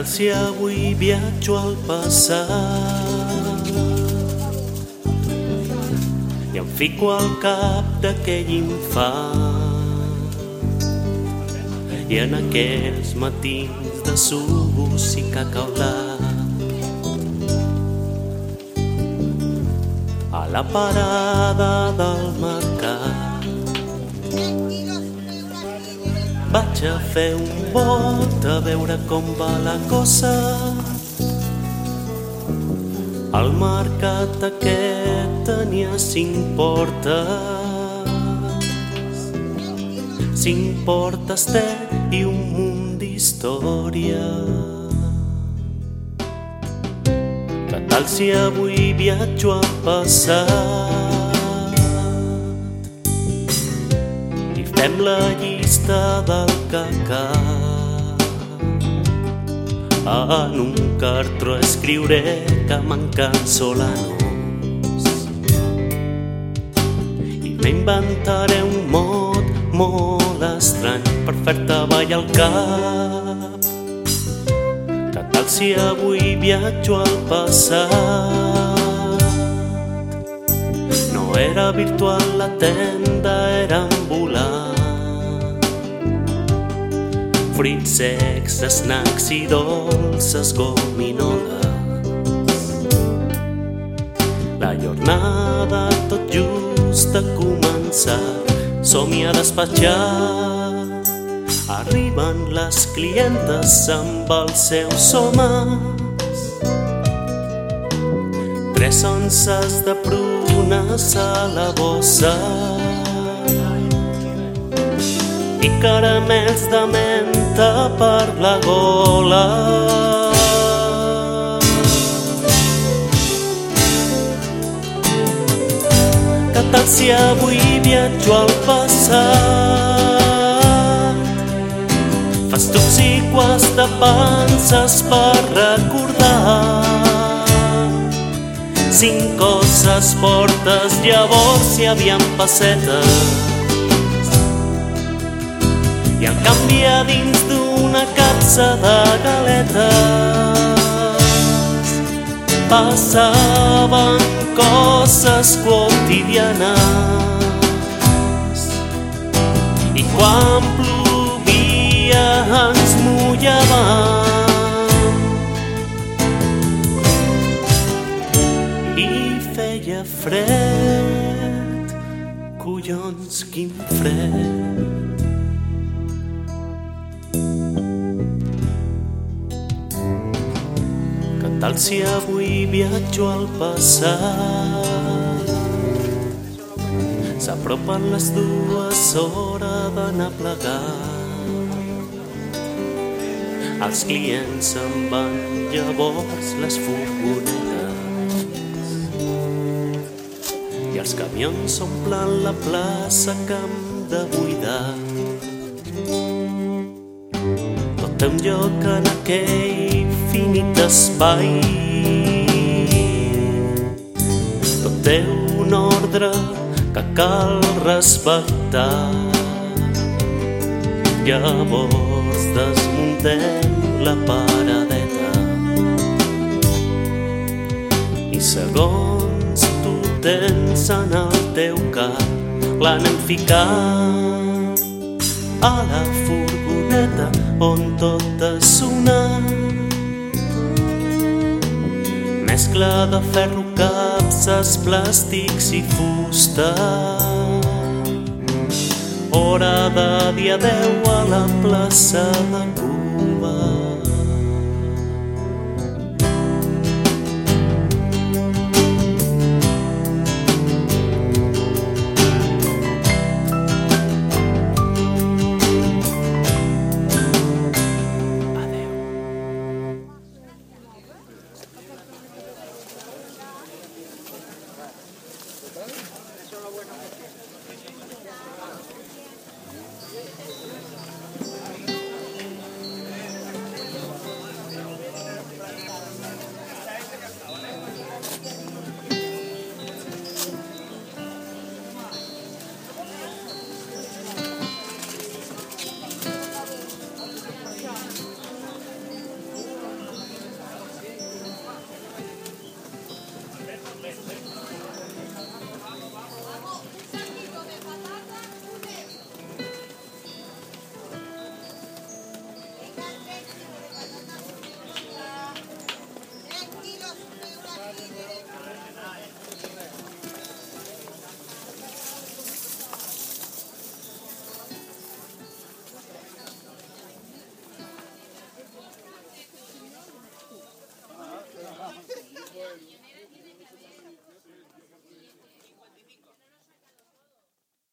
tal si avui viatjo al passat i em fico al cap d'aquell infant i en aquells matins de subus i cacaulat a la parada del mercat vaig a fer un bot a veure com va la cosa. Al mercat aquest tenia cinc portes. Cinc portes té i un munt d'història. Que tal si avui viatjo al passat fem la llista del cacà. En un cartró escriuré que manquen solanos i m'inventaré un mot molt estrany per fer-te ballar al cap. Que tal si avui viatjo al passat? No era virtual la tenda era fruits secs, snacks i dolces gominoles. La jornada tot just a començar, som-hi a despatxar. Arriben les clientes amb els seus homes. Tres onces de prunes a la bossa i caramels de menta per la gola. Que tal si avui viatjo al passat? Fas quas de panses per recordar cinc coses portes, llavors hi havia pessetes i en canvi a dins d'una capsa de galetes. Passaven coses quotidianes. I quan plovia ens mullàvem i feia fred collons quin fred tal si avui viatjo al passat. S'apropen les dues hores d'anar a plegar. Els clients se'n van, llavors les furgonetes. I els camions omplen la plaça que hem de buidar. Tot té un lloc en aquell infinit espai. Tot té un ordre que cal respectar. Llavors desmuntem la paradeta i segons tu tens en el teu cap l'anem ficant a la furgoneta on tot és sonant mescla de ferro, capses, plàstics i fusta. Hora de dia 10 a la plaça de Cuba.